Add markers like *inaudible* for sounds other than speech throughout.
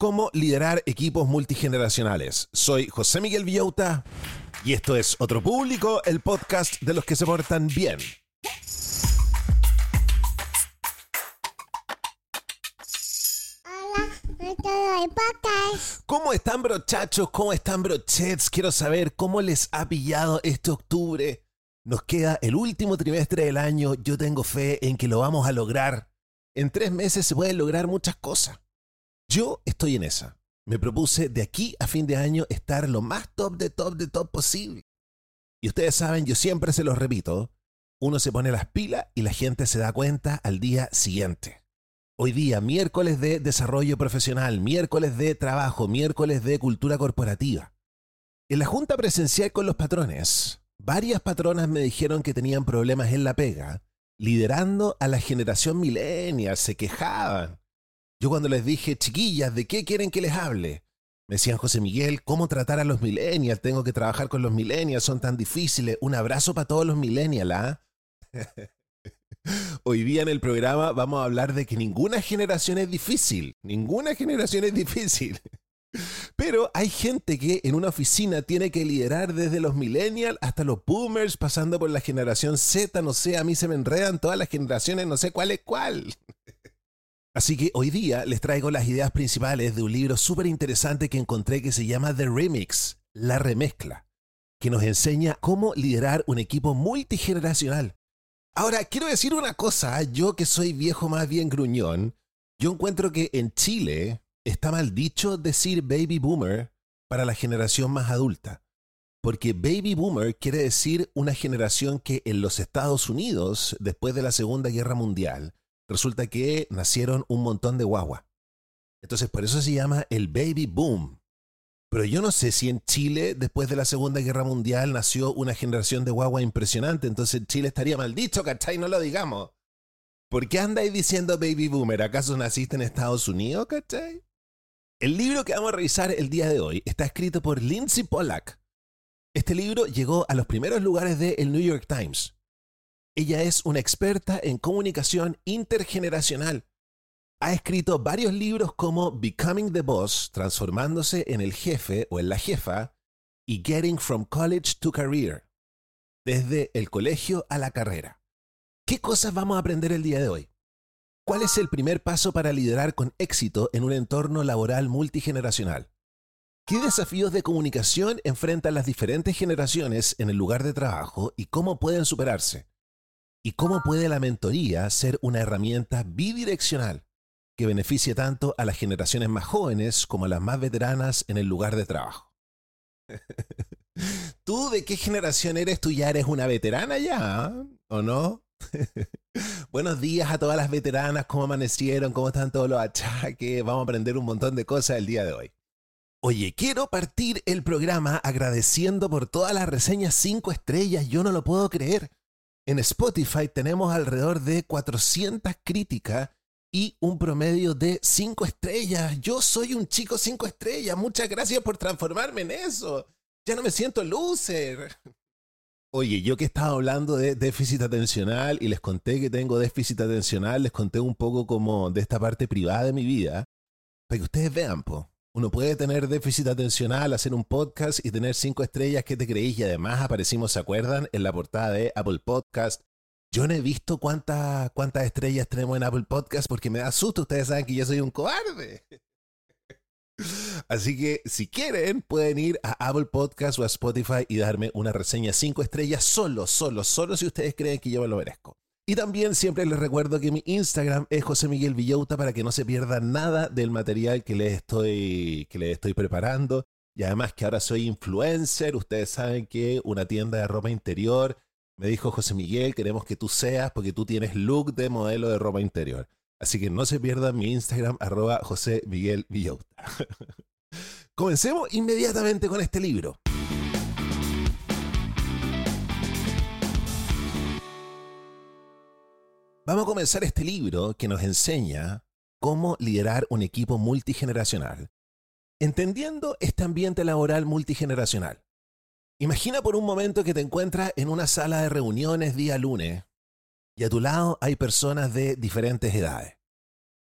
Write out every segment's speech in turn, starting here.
Cómo liderar equipos multigeneracionales. Soy José Miguel Villauta y esto es Otro Público, el podcast de los que se portan bien. ¿Cómo están brochachos? ¿Cómo están brochets? Quiero saber cómo les ha pillado este octubre. Nos queda el último trimestre del año. Yo tengo fe en que lo vamos a lograr. En tres meses se pueden lograr muchas cosas. Yo estoy en esa. Me propuse de aquí a fin de año estar lo más top de top de top posible. Y ustedes saben, yo siempre se los repito, uno se pone las pilas y la gente se da cuenta al día siguiente. Hoy día, miércoles de desarrollo profesional, miércoles de trabajo, miércoles de cultura corporativa. En la junta presencial con los patrones, varias patronas me dijeron que tenían problemas en la pega, liderando a la generación millennial, se quejaban. Yo cuando les dije, chiquillas, ¿de qué quieren que les hable? Me decían, José Miguel, ¿cómo tratar a los millennials? Tengo que trabajar con los millennials, son tan difíciles. Un abrazo para todos los millennials, ¿ah? *laughs* Hoy día en el programa vamos a hablar de que ninguna generación es difícil. Ninguna generación es difícil. *laughs* Pero hay gente que en una oficina tiene que liderar desde los millennials hasta los boomers, pasando por la generación Z, no sé, a mí se me enredan todas las generaciones, no sé cuál es cuál. *laughs* Así que hoy día les traigo las ideas principales de un libro súper interesante que encontré que se llama The Remix, la remezcla, que nos enseña cómo liderar un equipo multigeneracional. Ahora, quiero decir una cosa, yo que soy viejo más bien gruñón, yo encuentro que en Chile está mal dicho decir baby boomer para la generación más adulta. Porque baby boomer quiere decir una generación que en los Estados Unidos, después de la Segunda Guerra Mundial, resulta que nacieron un montón de guagua. Entonces, por eso se llama el baby boom. Pero yo no sé si en Chile, después de la Segunda Guerra Mundial, nació una generación de guagua impresionante. Entonces Chile estaría maldito, ¿cachai? No lo digamos. ¿Por qué andáis diciendo baby boomer? ¿Acaso naciste en Estados Unidos, cachai? El libro que vamos a revisar el día de hoy está escrito por Lindsay Pollack. Este libro llegó a los primeros lugares de El New York Times. Ella es una experta en comunicación intergeneracional. Ha escrito varios libros como Becoming the Boss, transformándose en el jefe o en la jefa, y Getting from College to Career, desde el colegio a la carrera. ¿Qué cosas vamos a aprender el día de hoy? ¿Cuál es el primer paso para liderar con éxito en un entorno laboral multigeneracional? ¿Qué desafíos de comunicación enfrentan las diferentes generaciones en el lugar de trabajo y cómo pueden superarse? ¿Y cómo puede la mentoría ser una herramienta bidireccional que beneficie tanto a las generaciones más jóvenes como a las más veteranas en el lugar de trabajo? *laughs* ¿Tú de qué generación eres? ¿Tú ya eres una veterana ya? ¿O no? *laughs* Buenos días a todas las veteranas, ¿cómo amanecieron? ¿Cómo están todos los achaques? Vamos a aprender un montón de cosas el día de hoy. Oye, quiero partir el programa agradeciendo por todas las reseñas 5 estrellas, yo no lo puedo creer. En Spotify tenemos alrededor de 400 críticas y un promedio de 5 estrellas. Yo soy un chico 5 estrellas. Muchas gracias por transformarme en eso. Ya no me siento loser. Oye, yo que estaba hablando de déficit atencional y les conté que tengo déficit atencional, les conté un poco como de esta parte privada de mi vida, para que ustedes vean, po. Uno puede tener déficit atencional, hacer un podcast y tener cinco estrellas, ¿qué te creéis? Y además aparecimos, ¿se acuerdan? En la portada de Apple Podcast. Yo no he visto cuántas, cuántas estrellas tenemos en Apple Podcast porque me da susto. Ustedes saben que yo soy un cobarde. *laughs* Así que si quieren, pueden ir a Apple Podcast o a Spotify y darme una reseña 5 estrellas solo, solo, solo si ustedes creen que yo me lo merezco. Y también siempre les recuerdo que mi Instagram es José Miguel Villauta para que no se pierda nada del material que les estoy, que estoy preparando. Y además que ahora soy influencer, ustedes saben que una tienda de ropa interior me dijo José Miguel, queremos que tú seas porque tú tienes look de modelo de ropa interior. Así que no se pierdan mi Instagram, arroba José Miguel Villauta. *laughs* Comencemos inmediatamente con este libro. Vamos a comenzar este libro que nos enseña cómo liderar un equipo multigeneracional, entendiendo este ambiente laboral multigeneracional. Imagina por un momento que te encuentras en una sala de reuniones día lunes y a tu lado hay personas de diferentes edades,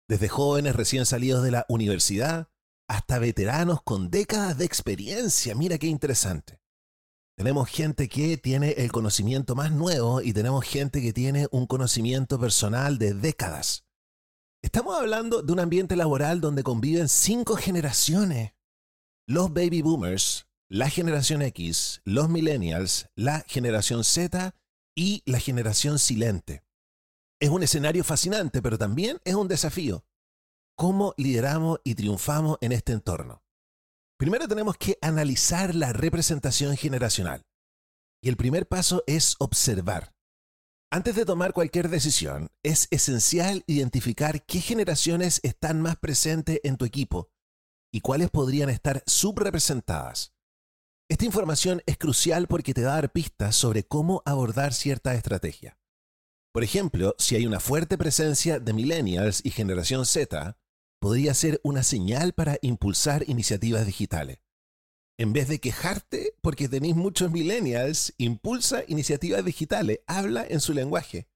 desde jóvenes recién salidos de la universidad hasta veteranos con décadas de experiencia. Mira qué interesante. Tenemos gente que tiene el conocimiento más nuevo y tenemos gente que tiene un conocimiento personal de décadas. Estamos hablando de un ambiente laboral donde conviven cinco generaciones. Los baby boomers, la generación X, los millennials, la generación Z y la generación silente. Es un escenario fascinante, pero también es un desafío. ¿Cómo lideramos y triunfamos en este entorno? Primero tenemos que analizar la representación generacional. Y el primer paso es observar. Antes de tomar cualquier decisión, es esencial identificar qué generaciones están más presentes en tu equipo y cuáles podrían estar subrepresentadas. Esta información es crucial porque te da dar pistas sobre cómo abordar cierta estrategia. Por ejemplo, si hay una fuerte presencia de millennials y generación Z, podría ser una señal para impulsar iniciativas digitales. En vez de quejarte porque tenéis muchos millennials, impulsa iniciativas digitales, habla en su lenguaje.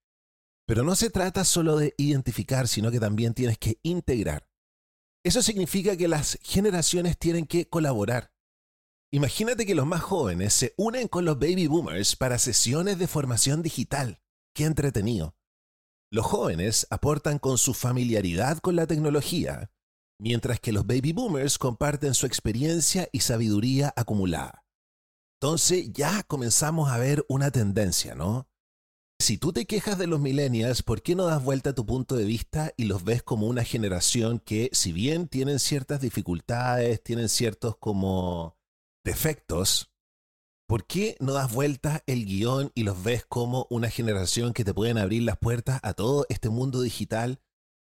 Pero no se trata solo de identificar, sino que también tienes que integrar. Eso significa que las generaciones tienen que colaborar. Imagínate que los más jóvenes se unen con los baby boomers para sesiones de formación digital. Qué entretenido. Los jóvenes aportan con su familiaridad con la tecnología, mientras que los baby boomers comparten su experiencia y sabiduría acumulada. Entonces ya comenzamos a ver una tendencia, ¿no? Si tú te quejas de los millennials, ¿por qué no das vuelta a tu punto de vista y los ves como una generación que, si bien tienen ciertas dificultades, tienen ciertos como defectos, ¿por qué no das vuelta el guion y los ves como una generación que te pueden abrir las puertas a todo este mundo digital?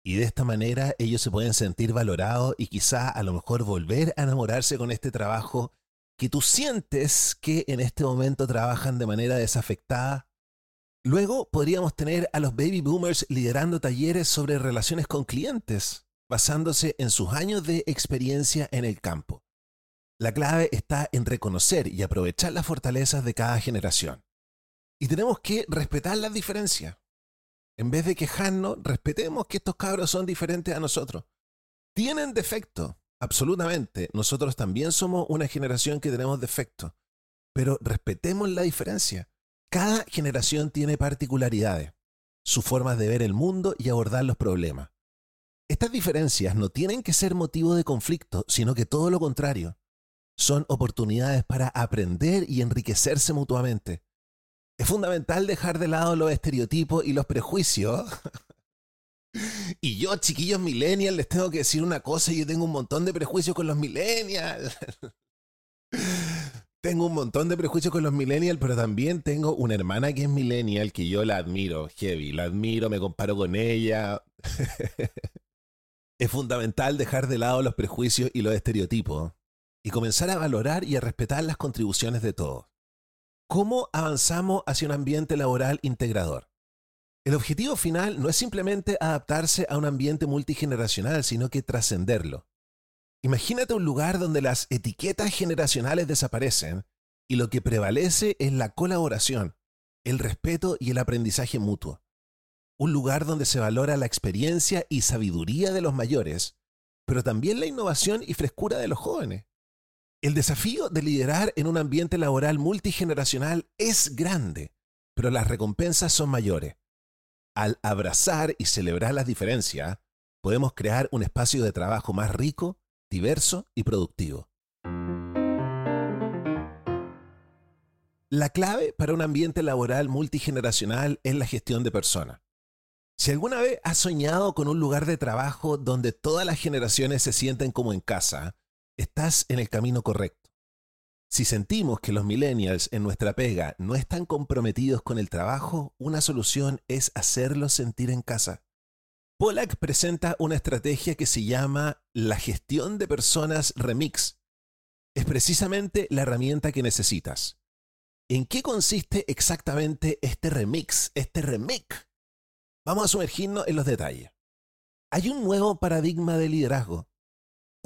Y de esta manera ellos se pueden sentir valorados y quizá a lo mejor volver a enamorarse con este trabajo que tú sientes que en este momento trabajan de manera desafectada. Luego podríamos tener a los baby boomers liderando talleres sobre relaciones con clientes, basándose en sus años de experiencia en el campo. La clave está en reconocer y aprovechar las fortalezas de cada generación. Y tenemos que respetar las diferencias. En vez de quejarnos, respetemos que estos cabros son diferentes a nosotros. Tienen defecto, absolutamente. Nosotros también somos una generación que tenemos defecto. Pero respetemos la diferencia. Cada generación tiene particularidades, sus formas de ver el mundo y abordar los problemas. Estas diferencias no tienen que ser motivo de conflicto, sino que todo lo contrario son oportunidades para aprender y enriquecerse mutuamente. Es fundamental dejar de lado los estereotipos y los prejuicios. *laughs* y yo, chiquillos millennials, les tengo que decir una cosa, yo tengo un montón de prejuicios con los millennials. *laughs* tengo un montón de prejuicios con los millennials, pero también tengo una hermana que es millennial que yo la admiro, heavy, la admiro, me comparo con ella. *laughs* es fundamental dejar de lado los prejuicios y los estereotipos y comenzar a valorar y a respetar las contribuciones de todos. ¿Cómo avanzamos hacia un ambiente laboral integrador? El objetivo final no es simplemente adaptarse a un ambiente multigeneracional, sino que trascenderlo. Imagínate un lugar donde las etiquetas generacionales desaparecen y lo que prevalece es la colaboración, el respeto y el aprendizaje mutuo. Un lugar donde se valora la experiencia y sabiduría de los mayores, pero también la innovación y frescura de los jóvenes. El desafío de liderar en un ambiente laboral multigeneracional es grande, pero las recompensas son mayores. Al abrazar y celebrar las diferencias, podemos crear un espacio de trabajo más rico, diverso y productivo. La clave para un ambiente laboral multigeneracional es la gestión de personas. Si alguna vez has soñado con un lugar de trabajo donde todas las generaciones se sienten como en casa, estás en el camino correcto. Si sentimos que los millennials en nuestra pega no están comprometidos con el trabajo, una solución es hacerlos sentir en casa. Pollack presenta una estrategia que se llama la gestión de personas remix. Es precisamente la herramienta que necesitas. ¿En qué consiste exactamente este remix, este remix? Vamos a sumergirnos en los detalles. Hay un nuevo paradigma de liderazgo.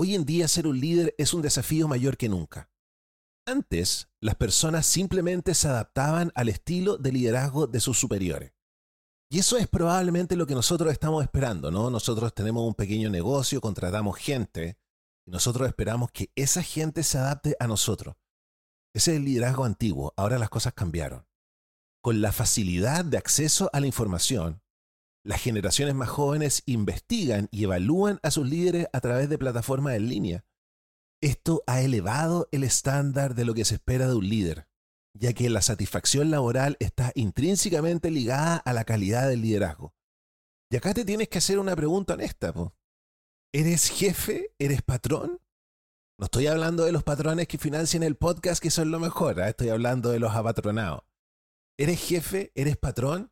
Hoy en día ser un líder es un desafío mayor que nunca. Antes, las personas simplemente se adaptaban al estilo de liderazgo de sus superiores. Y eso es probablemente lo que nosotros estamos esperando, ¿no? Nosotros tenemos un pequeño negocio, contratamos gente y nosotros esperamos que esa gente se adapte a nosotros. Ese es el liderazgo antiguo, ahora las cosas cambiaron. Con la facilidad de acceso a la información, las generaciones más jóvenes investigan y evalúan a sus líderes a través de plataformas en línea. Esto ha elevado el estándar de lo que se espera de un líder ya que la satisfacción laboral está intrínsecamente ligada a la calidad del liderazgo. Y acá te tienes que hacer una pregunta honesta. ¿Eres jefe? ¿Eres patrón? No estoy hablando de los patrones que financian el podcast, que son lo mejor. ¿eh? Estoy hablando de los apatronados. ¿Eres jefe? ¿Eres patrón?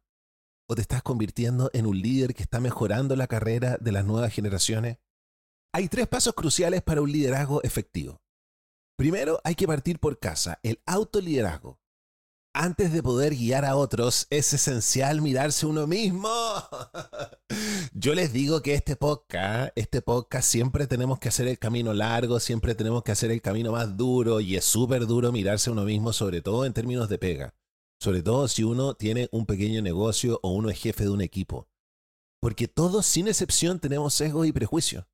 ¿O te estás convirtiendo en un líder que está mejorando la carrera de las nuevas generaciones? Hay tres pasos cruciales para un liderazgo efectivo. Primero hay que partir por casa, el autoliderazgo. Antes de poder guiar a otros, es esencial mirarse uno mismo. *laughs* Yo les digo que este podcast, este podcast siempre tenemos que hacer el camino largo, siempre tenemos que hacer el camino más duro y es súper duro mirarse uno mismo, sobre todo en términos de pega. Sobre todo si uno tiene un pequeño negocio o uno es jefe de un equipo. Porque todos, sin excepción, tenemos sesgos y prejuicios.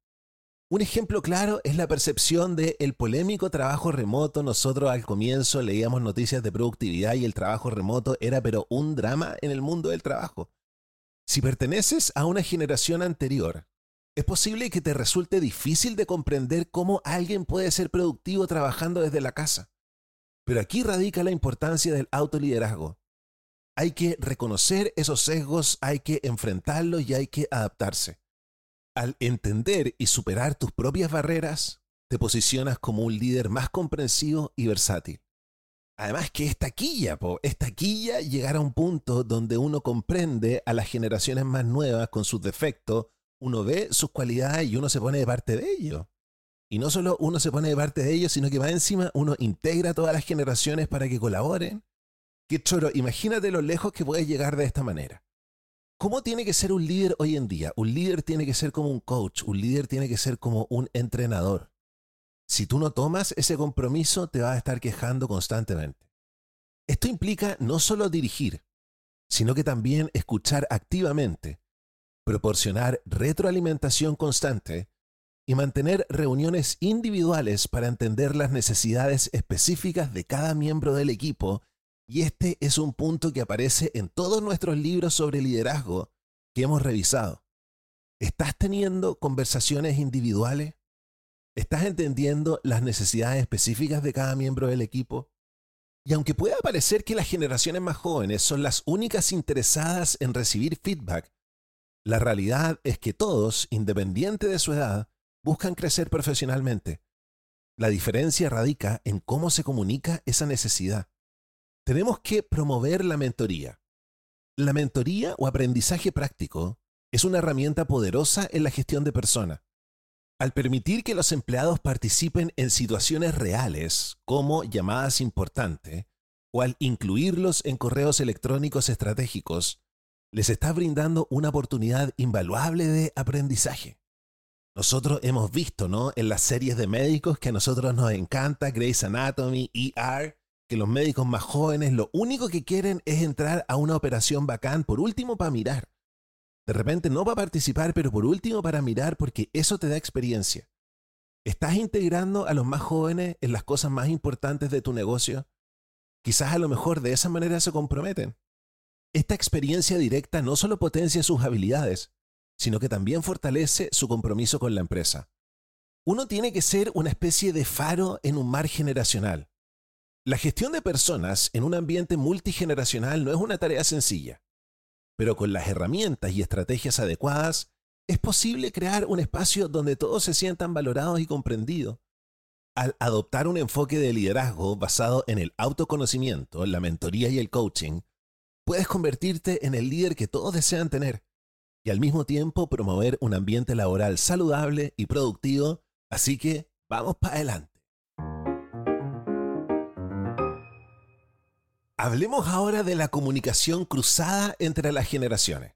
Un ejemplo claro es la percepción de el polémico trabajo remoto. Nosotros al comienzo leíamos noticias de productividad y el trabajo remoto era pero un drama en el mundo del trabajo. Si perteneces a una generación anterior, es posible que te resulte difícil de comprender cómo alguien puede ser productivo trabajando desde la casa. Pero aquí radica la importancia del autoliderazgo. Hay que reconocer esos sesgos, hay que enfrentarlos y hay que adaptarse. Al entender y superar tus propias barreras, te posicionas como un líder más comprensivo y versátil. Además que esta quilla, po, esta quilla llegar a un punto donde uno comprende a las generaciones más nuevas con sus defectos, uno ve sus cualidades y uno se pone de parte de ellos. Y no solo uno se pone de parte de ellos, sino que más encima uno integra a todas las generaciones para que colaboren. Qué choro, imagínate lo lejos que puedes llegar de esta manera. ¿Cómo tiene que ser un líder hoy en día? Un líder tiene que ser como un coach, un líder tiene que ser como un entrenador. Si tú no tomas ese compromiso, te vas a estar quejando constantemente. Esto implica no solo dirigir, sino que también escuchar activamente, proporcionar retroalimentación constante y mantener reuniones individuales para entender las necesidades específicas de cada miembro del equipo y este es un punto que aparece en todos nuestros libros sobre liderazgo que hemos revisado. ¿Estás teniendo conversaciones individuales? ¿Estás entendiendo las necesidades específicas de cada miembro del equipo? Y aunque pueda parecer que las generaciones más jóvenes son las únicas interesadas en recibir feedback, la realidad es que todos, independiente de su edad, buscan crecer profesionalmente. La diferencia radica en cómo se comunica esa necesidad tenemos que promover la mentoría. La mentoría o aprendizaje práctico es una herramienta poderosa en la gestión de personas. Al permitir que los empleados participen en situaciones reales, como llamadas importantes, o al incluirlos en correos electrónicos estratégicos, les está brindando una oportunidad invaluable de aprendizaje. Nosotros hemos visto, ¿no? En las series de médicos que a nosotros nos encanta, Grey's Anatomy, ER, que los médicos más jóvenes lo único que quieren es entrar a una operación bacán, por último para mirar. De repente no para participar, pero por último para mirar porque eso te da experiencia. ¿Estás integrando a los más jóvenes en las cosas más importantes de tu negocio? Quizás a lo mejor de esa manera se comprometen. Esta experiencia directa no solo potencia sus habilidades, sino que también fortalece su compromiso con la empresa. Uno tiene que ser una especie de faro en un mar generacional. La gestión de personas en un ambiente multigeneracional no es una tarea sencilla, pero con las herramientas y estrategias adecuadas es posible crear un espacio donde todos se sientan valorados y comprendidos. Al adoptar un enfoque de liderazgo basado en el autoconocimiento, la mentoría y el coaching, puedes convertirte en el líder que todos desean tener y al mismo tiempo promover un ambiente laboral saludable y productivo. Así que vamos para adelante. Hablemos ahora de la comunicación cruzada entre las generaciones.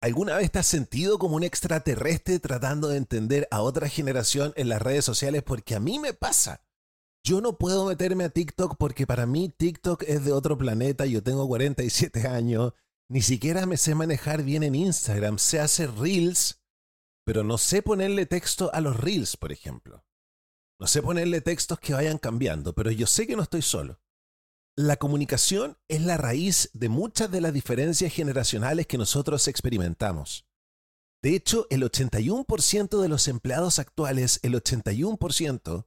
¿Alguna vez te has sentido como un extraterrestre tratando de entender a otra generación en las redes sociales? Porque a mí me pasa. Yo no puedo meterme a TikTok porque para mí TikTok es de otro planeta, yo tengo 47 años, ni siquiera me sé manejar bien en Instagram, sé hacer reels, pero no sé ponerle texto a los reels, por ejemplo. No sé ponerle textos que vayan cambiando, pero yo sé que no estoy solo. La comunicación es la raíz de muchas de las diferencias generacionales que nosotros experimentamos. De hecho, el 81% de los empleados actuales, el 81%,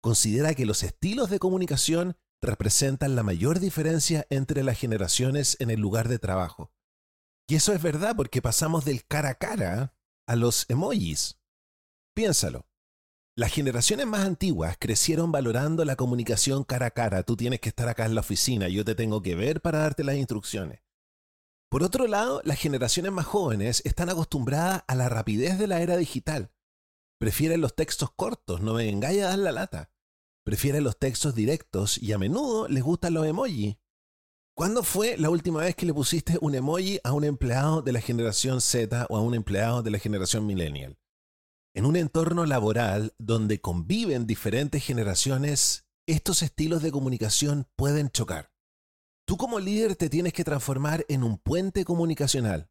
considera que los estilos de comunicación representan la mayor diferencia entre las generaciones en el lugar de trabajo. Y eso es verdad porque pasamos del cara a cara a los emojis. Piénsalo. Las generaciones más antiguas crecieron valorando la comunicación cara a cara. Tú tienes que estar acá en la oficina, yo te tengo que ver para darte las instrucciones. Por otro lado, las generaciones más jóvenes están acostumbradas a la rapidez de la era digital. Prefieren los textos cortos, no me vengáis a dar la lata. Prefieren los textos directos y a menudo les gustan los emojis. ¿Cuándo fue la última vez que le pusiste un emoji a un empleado de la generación Z o a un empleado de la generación millennial? En un entorno laboral donde conviven diferentes generaciones, estos estilos de comunicación pueden chocar. Tú como líder te tienes que transformar en un puente comunicacional.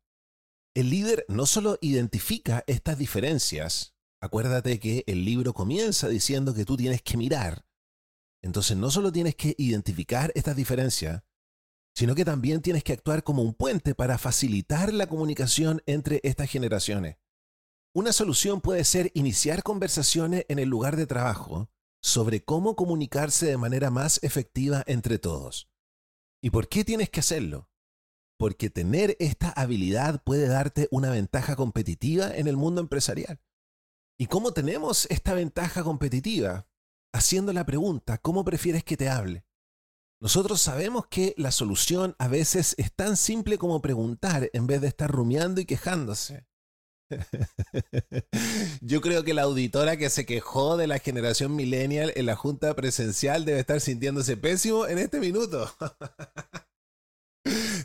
El líder no solo identifica estas diferencias, acuérdate que el libro comienza diciendo que tú tienes que mirar. Entonces no solo tienes que identificar estas diferencias, sino que también tienes que actuar como un puente para facilitar la comunicación entre estas generaciones. Una solución puede ser iniciar conversaciones en el lugar de trabajo sobre cómo comunicarse de manera más efectiva entre todos. ¿Y por qué tienes que hacerlo? Porque tener esta habilidad puede darte una ventaja competitiva en el mundo empresarial. ¿Y cómo tenemos esta ventaja competitiva? Haciendo la pregunta, ¿cómo prefieres que te hable? Nosotros sabemos que la solución a veces es tan simple como preguntar en vez de estar rumiando y quejándose. *laughs* Yo creo que la auditora que se quejó de la generación millennial en la junta presencial debe estar sintiéndose pésimo en este minuto. *laughs*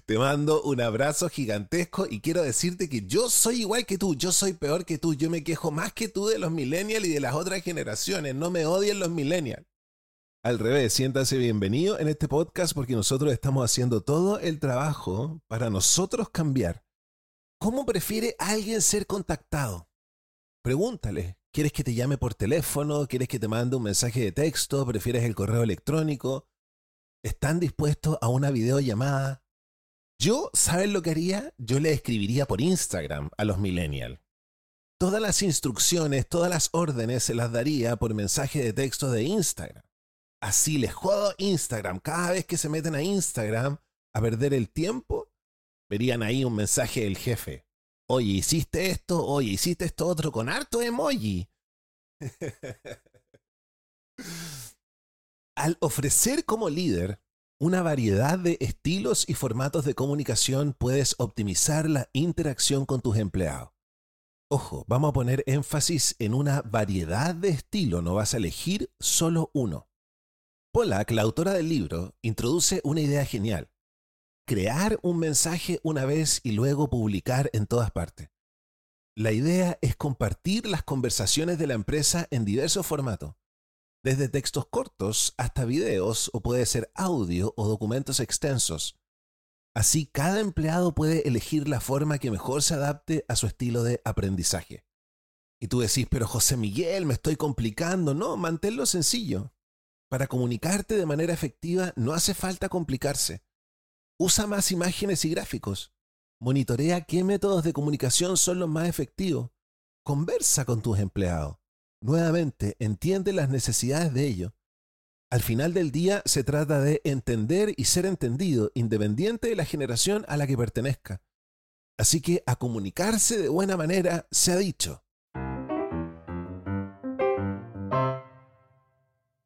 Te mando un abrazo gigantesco y quiero decirte que yo soy igual que tú, yo soy peor que tú, yo me quejo más que tú de los millennials y de las otras generaciones, no me odien los millennials. Al revés, siéntase bienvenido en este podcast porque nosotros estamos haciendo todo el trabajo para nosotros cambiar ¿Cómo prefiere alguien ser contactado? Pregúntale. ¿Quieres que te llame por teléfono? ¿Quieres que te mande un mensaje de texto? ¿Prefieres el correo electrónico? ¿Están dispuestos a una videollamada? Yo, ¿sabes lo que haría? Yo le escribiría por Instagram a los millennials. Todas las instrucciones, todas las órdenes se las daría por mensaje de texto de Instagram. Así les jodo Instagram. Cada vez que se meten a Instagram a perder el tiempo, verían ahí un mensaje del jefe. Oye, hiciste esto, oye, hiciste esto otro con harto emoji. *laughs* Al ofrecer como líder una variedad de estilos y formatos de comunicación, puedes optimizar la interacción con tus empleados. Ojo, vamos a poner énfasis en una variedad de estilos, no vas a elegir solo uno. Pollack, la autora del libro, introduce una idea genial crear un mensaje una vez y luego publicar en todas partes. La idea es compartir las conversaciones de la empresa en diversos formatos. Desde textos cortos hasta videos o puede ser audio o documentos extensos. Así cada empleado puede elegir la forma que mejor se adapte a su estilo de aprendizaje. Y tú decís, pero José Miguel, me estoy complicando. No, manténlo sencillo. Para comunicarte de manera efectiva no hace falta complicarse. Usa más imágenes y gráficos. Monitorea qué métodos de comunicación son los más efectivos. Conversa con tus empleados. Nuevamente, entiende las necesidades de ellos. Al final del día se trata de entender y ser entendido, independiente de la generación a la que pertenezca. Así que a comunicarse de buena manera se ha dicho.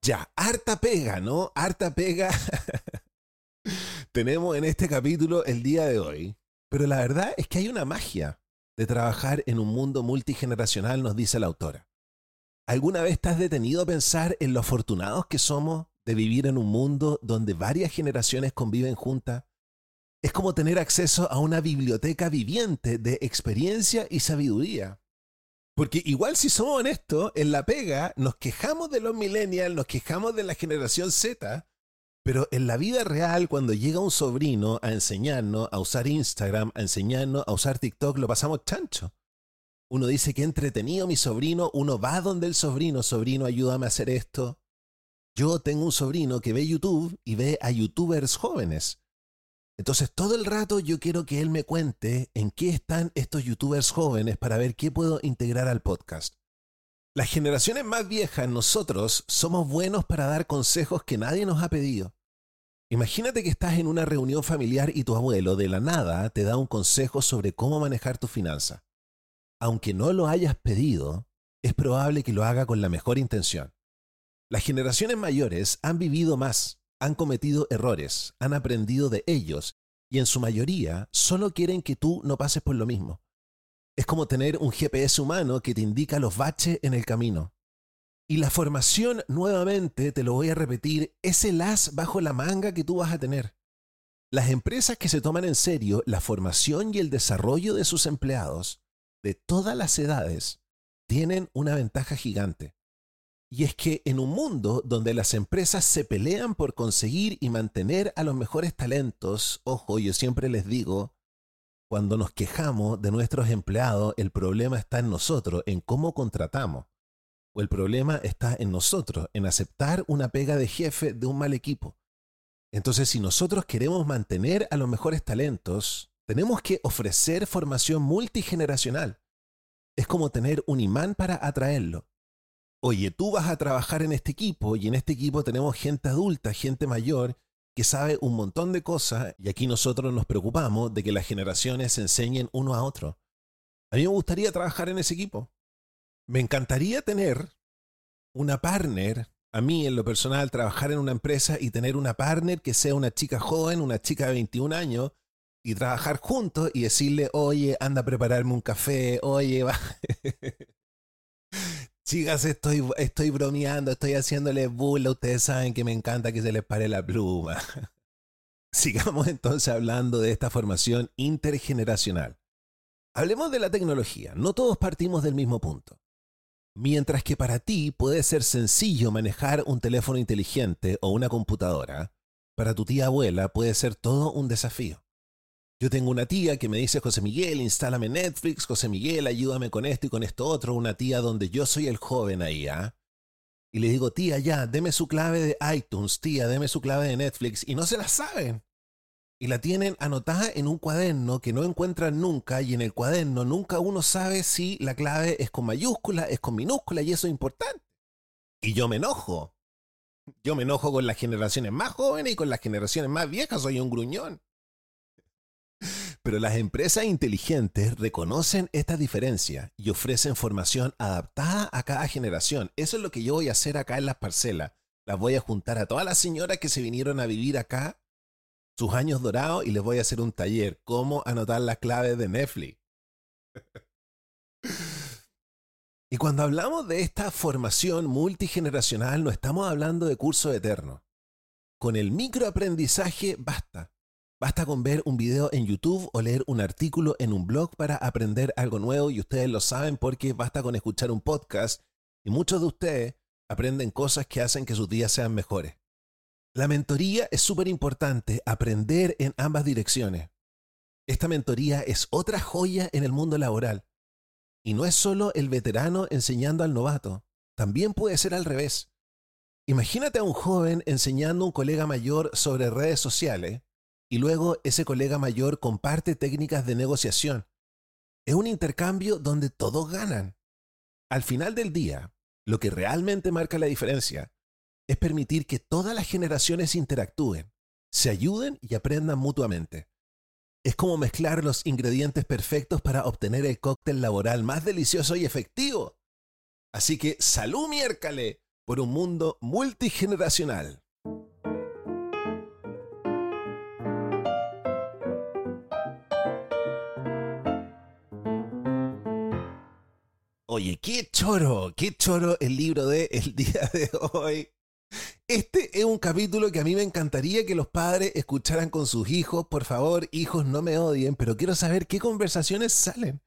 Ya, harta pega, ¿no? Harta pega *laughs* tenemos en este capítulo el día de hoy. Pero la verdad es que hay una magia de trabajar en un mundo multigeneracional, nos dice la autora. ¿Alguna vez te has detenido a pensar en lo afortunados que somos de vivir en un mundo donde varias generaciones conviven juntas? Es como tener acceso a una biblioteca viviente de experiencia y sabiduría. Porque igual si somos honestos, en la pega nos quejamos de los millennials, nos quejamos de la generación Z, pero en la vida real, cuando llega un sobrino a enseñarnos a usar Instagram, a enseñarnos a usar TikTok, lo pasamos chancho. Uno dice que entretenido mi sobrino, uno va donde el sobrino, sobrino, ayúdame a hacer esto. Yo tengo un sobrino que ve YouTube y ve a youtubers jóvenes. Entonces todo el rato yo quiero que él me cuente en qué están estos youtubers jóvenes para ver qué puedo integrar al podcast. Las generaciones más viejas, nosotros, somos buenos para dar consejos que nadie nos ha pedido. Imagínate que estás en una reunión familiar y tu abuelo de la nada te da un consejo sobre cómo manejar tu finanza. Aunque no lo hayas pedido, es probable que lo haga con la mejor intención. Las generaciones mayores han vivido más, han cometido errores, han aprendido de ellos y en su mayoría solo quieren que tú no pases por lo mismo. Es como tener un GPS humano que te indica los baches en el camino. Y la formación, nuevamente, te lo voy a repetir, es el as bajo la manga que tú vas a tener. Las empresas que se toman en serio la formación y el desarrollo de sus empleados, de todas las edades, tienen una ventaja gigante. Y es que en un mundo donde las empresas se pelean por conseguir y mantener a los mejores talentos, ojo, yo siempre les digo, cuando nos quejamos de nuestros empleados, el problema está en nosotros, en cómo contratamos. O el problema está en nosotros, en aceptar una pega de jefe de un mal equipo. Entonces, si nosotros queremos mantener a los mejores talentos, tenemos que ofrecer formación multigeneracional. Es como tener un imán para atraerlo. Oye, tú vas a trabajar en este equipo y en este equipo tenemos gente adulta, gente mayor, que sabe un montón de cosas y aquí nosotros nos preocupamos de que las generaciones se enseñen uno a otro. A mí me gustaría trabajar en ese equipo. Me encantaría tener una partner, a mí en lo personal, trabajar en una empresa y tener una partner que sea una chica joven, una chica de 21 años, y trabajar juntos y decirle, oye, anda a prepararme un café, oye, va. *laughs* Chicas, estoy, estoy bromeando, estoy haciéndole burla. Ustedes saben que me encanta que se les pare la pluma. *laughs* Sigamos entonces hablando de esta formación intergeneracional. Hablemos de la tecnología. No todos partimos del mismo punto. Mientras que para ti puede ser sencillo manejar un teléfono inteligente o una computadora, para tu tía abuela puede ser todo un desafío. Yo tengo una tía que me dice, José Miguel, instálame Netflix, José Miguel, ayúdame con esto y con esto otro, una tía donde yo soy el joven ahí, ¿ah? Y le digo, tía, ya, deme su clave de iTunes, tía, deme su clave de Netflix, y no se la saben. Y la tienen anotada en un cuaderno que no encuentran nunca, y en el cuaderno nunca uno sabe si la clave es con mayúscula, es con minúscula, y eso es importante. Y yo me enojo. Yo me enojo con las generaciones más jóvenes y con las generaciones más viejas, soy un gruñón. Pero las empresas inteligentes reconocen esta diferencia y ofrecen formación adaptada a cada generación. Eso es lo que yo voy a hacer acá en las parcelas. Las voy a juntar a todas las señoras que se vinieron a vivir acá, sus años dorados, y les voy a hacer un taller, cómo anotar las claves de Netflix. y cuando hablamos de esta formación multigeneracional, no estamos hablando de curso eterno. Con el microaprendizaje basta. Basta con ver un video en YouTube o leer un artículo en un blog para aprender algo nuevo y ustedes lo saben porque basta con escuchar un podcast y muchos de ustedes aprenden cosas que hacen que sus días sean mejores. La mentoría es súper importante, aprender en ambas direcciones. Esta mentoría es otra joya en el mundo laboral. Y no es solo el veterano enseñando al novato, también puede ser al revés. Imagínate a un joven enseñando a un colega mayor sobre redes sociales y luego ese colega mayor comparte técnicas de negociación. Es un intercambio donde todos ganan. Al final del día, lo que realmente marca la diferencia es permitir que todas las generaciones interactúen, se ayuden y aprendan mutuamente. Es como mezclar los ingredientes perfectos para obtener el cóctel laboral más delicioso y efectivo. Así que salud miércale por un mundo multigeneracional. Oye, qué choro, qué choro el libro de el día de hoy. Este es un capítulo que a mí me encantaría que los padres escucharan con sus hijos. Por favor, hijos, no me odien, pero quiero saber qué conversaciones salen.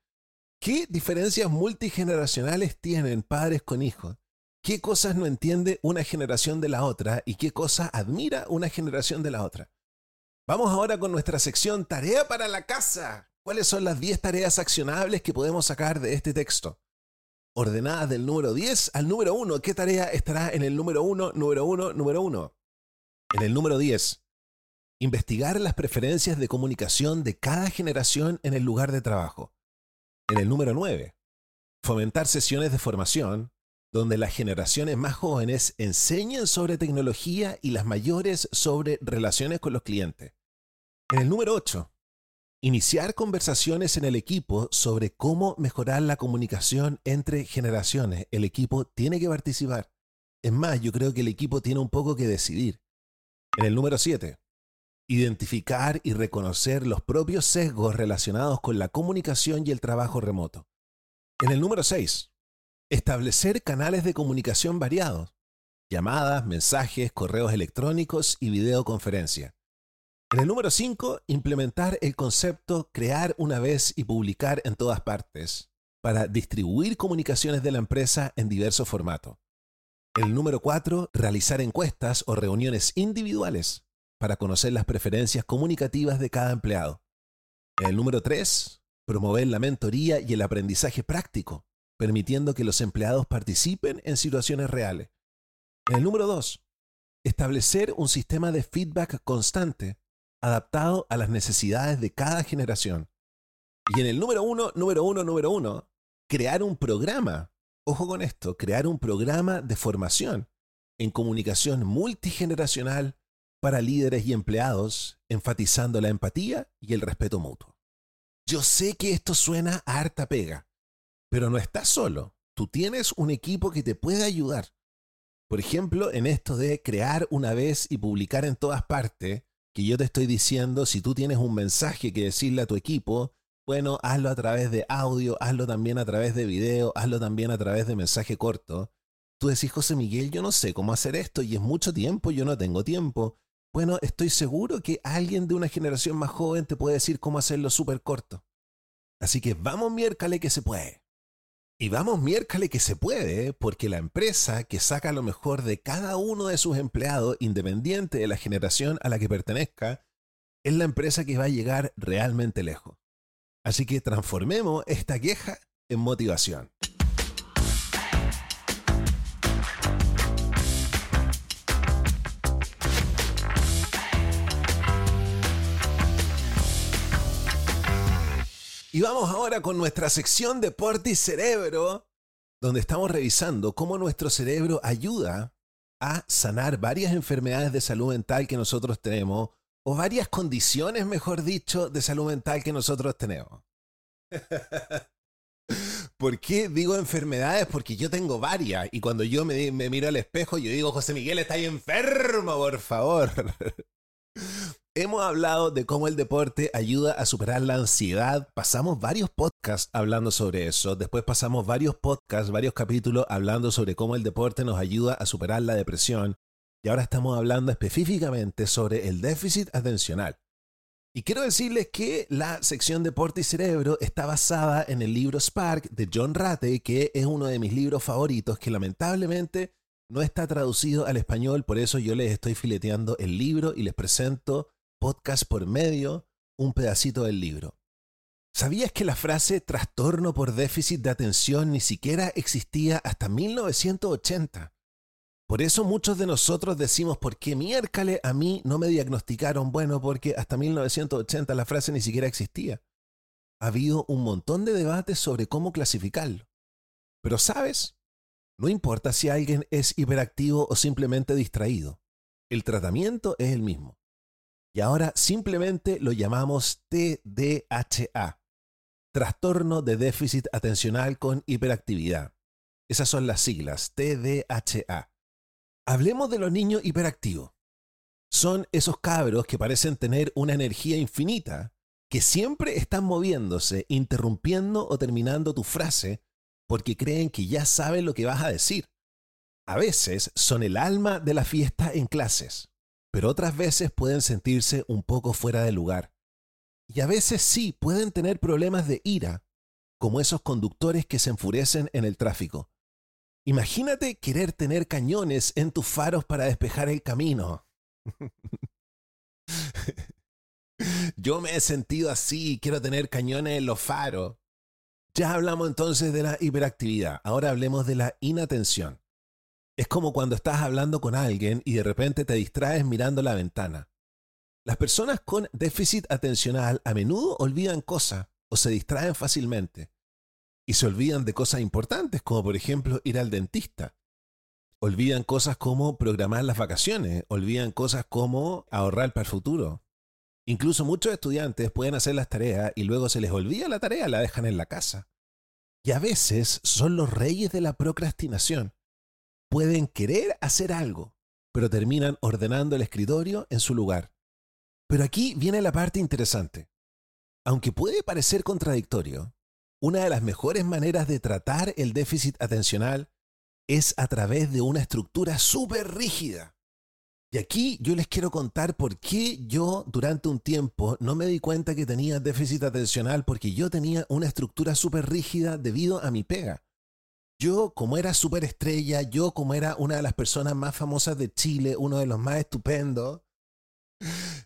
¿Qué diferencias multigeneracionales tienen padres con hijos? ¿Qué cosas no entiende una generación de la otra y qué cosas admira una generación de la otra? Vamos ahora con nuestra sección Tarea para la casa. ¿Cuáles son las 10 tareas accionables que podemos sacar de este texto? Ordenadas del número 10 al número 1. ¿Qué tarea estará en el número 1, número 1, número 1? En el número 10, investigar las preferencias de comunicación de cada generación en el lugar de trabajo. En el número 9, fomentar sesiones de formación donde las generaciones más jóvenes enseñan sobre tecnología y las mayores sobre relaciones con los clientes. En el número 8, Iniciar conversaciones en el equipo sobre cómo mejorar la comunicación entre generaciones. El equipo tiene que participar. Es más, yo creo que el equipo tiene un poco que decidir. En el número 7, identificar y reconocer los propios sesgos relacionados con la comunicación y el trabajo remoto. En el número 6, establecer canales de comunicación variados, llamadas, mensajes, correos electrónicos y videoconferencia. En el número 5, implementar el concepto crear una vez y publicar en todas partes para distribuir comunicaciones de la empresa en diversos formatos. El número 4, realizar encuestas o reuniones individuales para conocer las preferencias comunicativas de cada empleado. El número 3, promover la mentoría y el aprendizaje práctico, permitiendo que los empleados participen en situaciones reales. El número 2, establecer un sistema de feedback constante adaptado a las necesidades de cada generación. Y en el número uno, número uno, número uno, crear un programa. Ojo con esto, crear un programa de formación en comunicación multigeneracional para líderes y empleados, enfatizando la empatía y el respeto mutuo. Yo sé que esto suena a harta pega, pero no estás solo. Tú tienes un equipo que te puede ayudar. Por ejemplo, en esto de crear una vez y publicar en todas partes, que yo te estoy diciendo, si tú tienes un mensaje que decirle a tu equipo, bueno, hazlo a través de audio, hazlo también a través de video, hazlo también a través de mensaje corto. Tú decís, José Miguel, yo no sé cómo hacer esto y es mucho tiempo, yo no tengo tiempo. Bueno, estoy seguro que alguien de una generación más joven te puede decir cómo hacerlo súper corto. Así que vamos miércoles que se puede. Y vamos miércoles que se puede, porque la empresa que saca lo mejor de cada uno de sus empleados, independiente de la generación a la que pertenezca, es la empresa que va a llegar realmente lejos. Así que transformemos esta queja en motivación. Y vamos ahora con nuestra sección Deporte y Cerebro, donde estamos revisando cómo nuestro cerebro ayuda a sanar varias enfermedades de salud mental que nosotros tenemos, o varias condiciones, mejor dicho, de salud mental que nosotros tenemos. *laughs* ¿Por qué digo enfermedades? Porque yo tengo varias y cuando yo me, miro al espejo yo digo, José Miguel, está ahí enfermo, por favor. *laughs* Hemos hablado de cómo el deporte ayuda a superar la ansiedad. Pasamos varios podcasts hablando sobre eso. Después pasamos varios podcasts, varios capítulos hablando sobre cómo el deporte nos ayuda a superar la depresión. Y ahora estamos hablando específicamente sobre el déficit atencional. Y quiero decirles que la sección Deporte y Cerebro está basada en el libro Spark de John Ratey, que es uno de mis libros favoritos que lamentablemente no está traducido al español, por eso yo les estoy fileteando el libro y les presento podcast por medio, un pedacito del libro. ¿Sabías que la frase trastorno por déficit de atención ni siquiera existía hasta 1980? Por eso muchos de nosotros decimos, ¿por qué miércoles a mí no me diagnosticaron? Bueno, porque hasta 1980 la frase ni siquiera existía. Ha habido un montón de debates sobre cómo clasificarlo. Pero sabes, no importa si alguien es hiperactivo o simplemente distraído, el tratamiento es el mismo. Y ahora simplemente lo llamamos TDHA, trastorno de déficit atencional con hiperactividad. Esas son las siglas, TDHA. Hablemos de los niños hiperactivos. Son esos cabros que parecen tener una energía infinita, que siempre están moviéndose, interrumpiendo o terminando tu frase, porque creen que ya saben lo que vas a decir. A veces son el alma de la fiesta en clases, pero otras veces pueden sentirse un poco fuera de lugar. Y a veces sí pueden tener problemas de ira, como esos conductores que se enfurecen en el tráfico. Imagínate querer tener cañones en tus faros para despejar el camino. *laughs* Yo me he sentido así, quiero tener cañones en los faros. Ya hablamos entonces de la hiperactividad, ahora hablemos de la inatención. Es como cuando estás hablando con alguien y de repente te distraes mirando la ventana. Las personas con déficit atencional a menudo olvidan cosas o se distraen fácilmente. Y se olvidan de cosas importantes, como por ejemplo ir al dentista. Olvidan cosas como programar las vacaciones, olvidan cosas como ahorrar para el futuro. Incluso muchos estudiantes pueden hacer las tareas y luego se les olvida la tarea, la dejan en la casa. Y a veces son los reyes de la procrastinación. Pueden querer hacer algo, pero terminan ordenando el escritorio en su lugar. Pero aquí viene la parte interesante. Aunque puede parecer contradictorio, una de las mejores maneras de tratar el déficit atencional es a través de una estructura súper rígida. Y aquí yo les quiero contar por qué yo durante un tiempo no me di cuenta que tenía déficit atencional porque yo tenía una estructura súper rígida debido a mi pega. Yo como era súper estrella, yo como era una de las personas más famosas de Chile, uno de los más estupendos,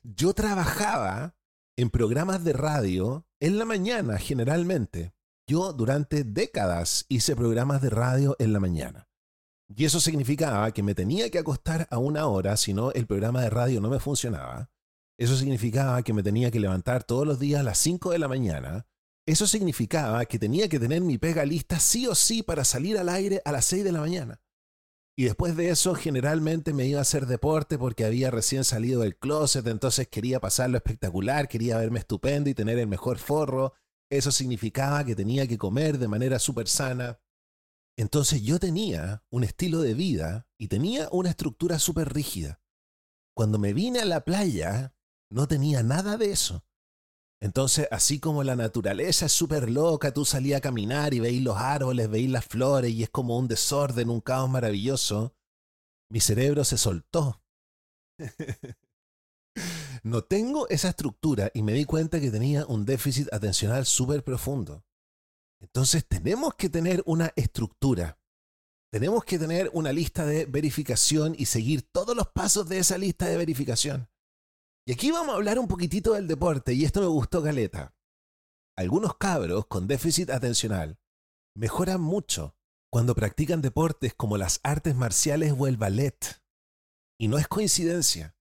yo trabajaba en programas de radio en la mañana generalmente. Yo durante décadas hice programas de radio en la mañana. Y eso significaba que me tenía que acostar a una hora, si no el programa de radio no me funcionaba. Eso significaba que me tenía que levantar todos los días a las 5 de la mañana. Eso significaba que tenía que tener mi pega lista sí o sí para salir al aire a las 6 de la mañana. Y después de eso, generalmente me iba a hacer deporte porque había recién salido del closet, entonces quería pasarlo espectacular, quería verme estupendo y tener el mejor forro. Eso significaba que tenía que comer de manera súper sana. Entonces yo tenía un estilo de vida y tenía una estructura súper rígida. Cuando me vine a la playa, no tenía nada de eso. Entonces, así como la naturaleza es súper loca, tú salías a caminar y veis los árboles, veis las flores y es como un desorden, un caos maravilloso, mi cerebro se soltó. *laughs* no tengo esa estructura y me di cuenta que tenía un déficit atencional súper profundo. Entonces tenemos que tener una estructura. Tenemos que tener una lista de verificación y seguir todos los pasos de esa lista de verificación. Y aquí vamos a hablar un poquitito del deporte, y esto me gustó Caleta. Algunos cabros con déficit atencional mejoran mucho cuando practican deportes como las artes marciales o el ballet. Y no es coincidencia.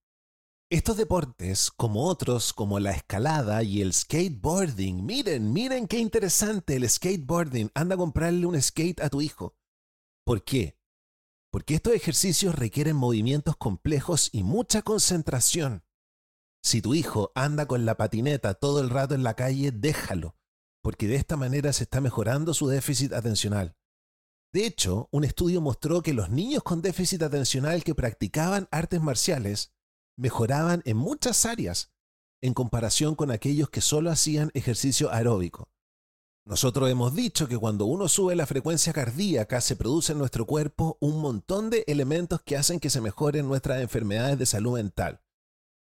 Estos deportes, como otros como la escalada y el skateboarding, miren, miren qué interesante el skateboarding. Anda a comprarle un skate a tu hijo. ¿Por qué? Porque estos ejercicios requieren movimientos complejos y mucha concentración. Si tu hijo anda con la patineta todo el rato en la calle, déjalo, porque de esta manera se está mejorando su déficit atencional. De hecho, un estudio mostró que los niños con déficit atencional que practicaban artes marciales mejoraban en muchas áreas en comparación con aquellos que solo hacían ejercicio aeróbico. Nosotros hemos dicho que cuando uno sube la frecuencia cardíaca se produce en nuestro cuerpo un montón de elementos que hacen que se mejoren nuestras enfermedades de salud mental.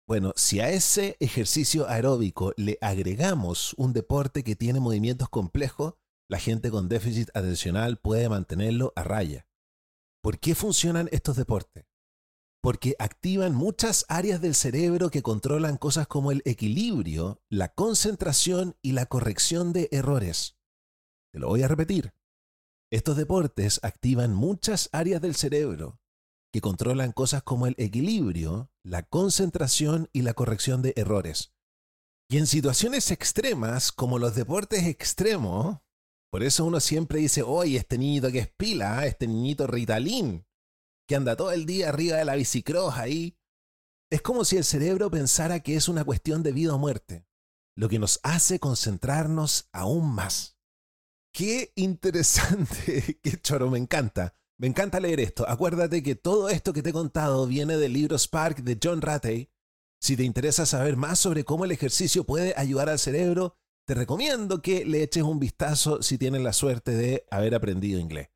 Bueno, si a ese ejercicio aeróbico le agregamos un deporte que tiene movimientos complejos, la gente con déficit atencional puede mantenerlo a raya. ¿Por qué funcionan estos deportes? Porque activan muchas áreas del cerebro que controlan cosas como el equilibrio, la concentración y la corrección de errores. Te lo voy a repetir. Estos deportes activan muchas áreas del cerebro que controlan cosas como el equilibrio, la concentración y la corrección de errores. Y en situaciones extremas, como los deportes extremos, por eso uno siempre dice, oye, este niñito que es pila, este niñito Ritalin, que anda todo el día arriba de la bicicross ahí. Es como si el cerebro pensara que es una cuestión de vida o muerte, lo que nos hace concentrarnos aún más. Qué interesante, *laughs* qué choro, me encanta. Me encanta leer esto. Acuérdate que todo esto que te he contado viene del libro Spark de John Ratey. Si te interesa saber más sobre cómo el ejercicio puede ayudar al cerebro, te recomiendo que le eches un vistazo si tienes la suerte de haber aprendido inglés.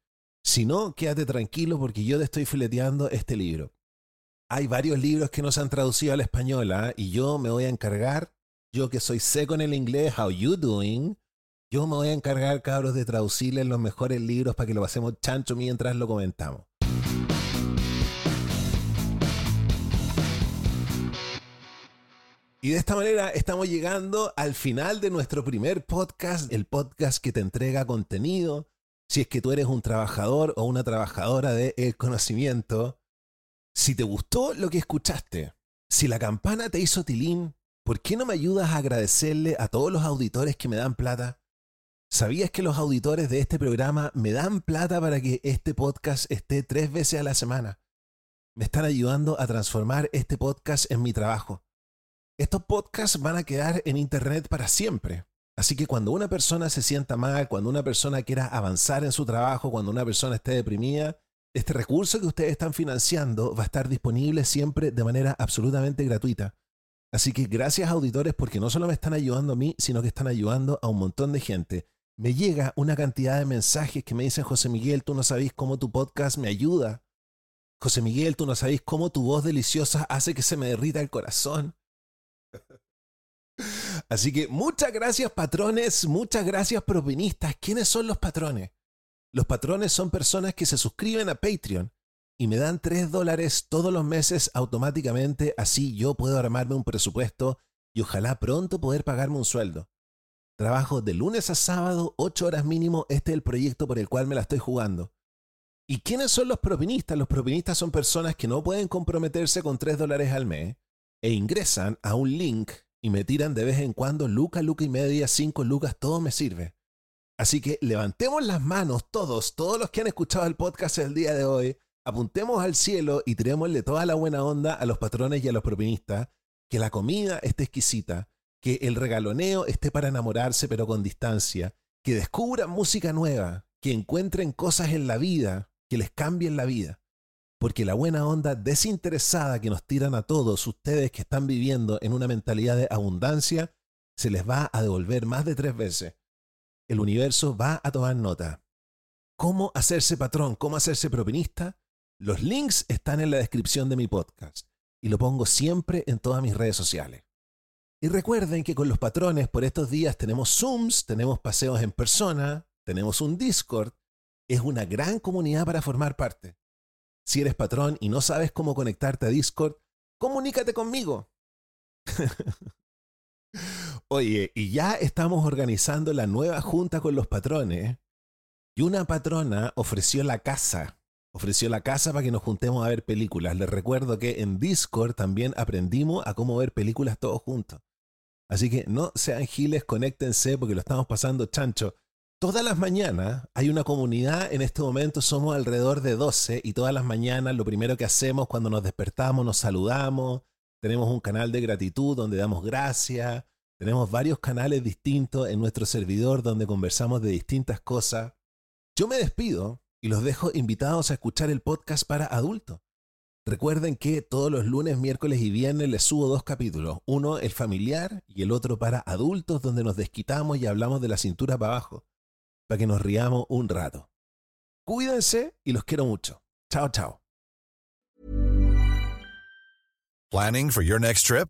Si no, quédate tranquilo porque yo te estoy fileteando este libro. Hay varios libros que no se han traducido al español ¿ah? y yo me voy a encargar, yo que soy seco en el inglés, how you doing, yo me voy a encargar, cabros, de traducirles los mejores libros para que lo pasemos chancho mientras lo comentamos. Y de esta manera estamos llegando al final de nuestro primer podcast, el podcast que te entrega contenido. Si es que tú eres un trabajador o una trabajadora del el conocimiento, si te gustó lo que escuchaste, si la campana te hizo tilín, ¿por qué no me ayudas a agradecerle a todos los auditores que me dan plata? ¿Sabías que los auditores de este programa me dan plata para que este podcast esté tres veces a la semana? Me están ayudando a transformar este podcast en mi trabajo. Estos podcasts van a quedar en Internet para siempre. Así que cuando una persona se sienta mal, cuando una persona quiera avanzar en su trabajo, cuando una persona esté deprimida, este recurso que ustedes están financiando va a estar disponible siempre de manera absolutamente gratuita. Así que gracias auditores porque no solo me están ayudando a mí, sino que están ayudando a un montón de gente. Me llega una cantidad de mensajes que me dicen, José Miguel, tú no sabéis cómo tu podcast me ayuda. José Miguel, tú no sabéis cómo tu voz deliciosa hace que se me derrita el corazón. *laughs* Así que muchas gracias patrones, muchas gracias propinistas. ¿Quiénes son los patrones? Los patrones son personas que se suscriben a Patreon y me dan 3 dólares todos los meses automáticamente, así yo puedo armarme un presupuesto y ojalá pronto poder pagarme un sueldo. Trabajo de lunes a sábado, 8 horas mínimo, este es el proyecto por el cual me la estoy jugando. ¿Y quiénes son los propinistas? Los propinistas son personas que no pueden comprometerse con 3 dólares al mes e ingresan a un link y me tiran de vez en cuando luca, luca y media, cinco lucas, todo me sirve. Así que levantemos las manos todos, todos los que han escuchado el podcast el día de hoy, apuntemos al cielo y tirémosle toda la buena onda a los patrones y a los propinistas, que la comida esté exquisita, que el regaloneo esté para enamorarse pero con distancia, que descubran música nueva, que encuentren cosas en la vida que les cambien la vida porque la buena onda desinteresada que nos tiran a todos ustedes que están viviendo en una mentalidad de abundancia, se les va a devolver más de tres veces. El universo va a tomar nota. ¿Cómo hacerse patrón? ¿Cómo hacerse propinista? Los links están en la descripción de mi podcast y lo pongo siempre en todas mis redes sociales. Y recuerden que con los patrones por estos días tenemos Zooms, tenemos paseos en persona, tenemos un Discord. Es una gran comunidad para formar parte. Si eres patrón y no sabes cómo conectarte a Discord, comunícate conmigo. *laughs* Oye, y ya estamos organizando la nueva junta con los patrones. Y una patrona ofreció la casa. Ofreció la casa para que nos juntemos a ver películas. Les recuerdo que en Discord también aprendimos a cómo ver películas todos juntos. Así que no sean giles, conéctense porque lo estamos pasando chancho. Todas las mañanas hay una comunidad, en este momento somos alrededor de 12 y todas las mañanas lo primero que hacemos cuando nos despertamos nos saludamos, tenemos un canal de gratitud donde damos gracias, tenemos varios canales distintos en nuestro servidor donde conversamos de distintas cosas. Yo me despido y los dejo invitados a escuchar el podcast para adultos. Recuerden que todos los lunes, miércoles y viernes les subo dos capítulos, uno el familiar y el otro para adultos donde nos desquitamos y hablamos de la cintura para abajo para que nos riamos un rato. Cuídense y los quiero mucho. Chao, chao. For your next trip?